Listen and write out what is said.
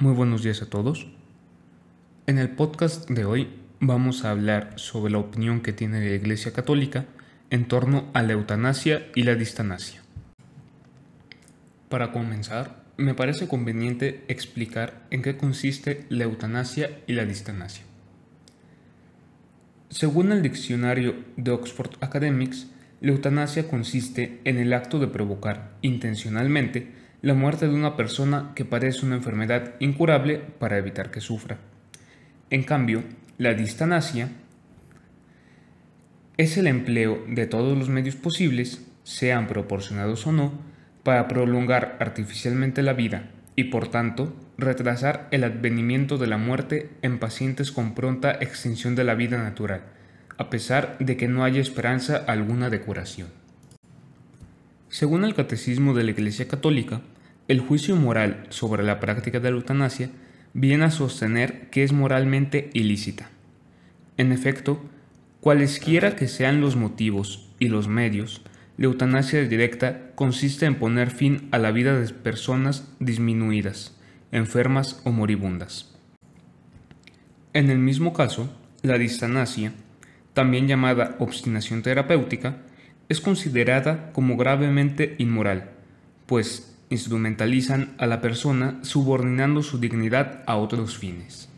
Muy buenos días a todos. En el podcast de hoy vamos a hablar sobre la opinión que tiene la Iglesia Católica en torno a la eutanasia y la distanasia. Para comenzar, me parece conveniente explicar en qué consiste la eutanasia y la distanasia. Según el diccionario de Oxford Academics, la eutanasia consiste en el acto de provocar intencionalmente la muerte de una persona que padece una enfermedad incurable para evitar que sufra. En cambio, la distanasia es el empleo de todos los medios posibles, sean proporcionados o no, para prolongar artificialmente la vida y por tanto retrasar el advenimiento de la muerte en pacientes con pronta extinción de la vida natural, a pesar de que no haya esperanza alguna de curación. Según el Catecismo de la Iglesia Católica, el juicio moral sobre la práctica de la eutanasia viene a sostener que es moralmente ilícita. En efecto, cualesquiera que sean los motivos y los medios, la eutanasia directa consiste en poner fin a la vida de personas disminuidas, enfermas o moribundas. En el mismo caso, la distanasia, también llamada obstinación terapéutica, es considerada como gravemente inmoral, pues instrumentalizan a la persona subordinando su dignidad a otros fines.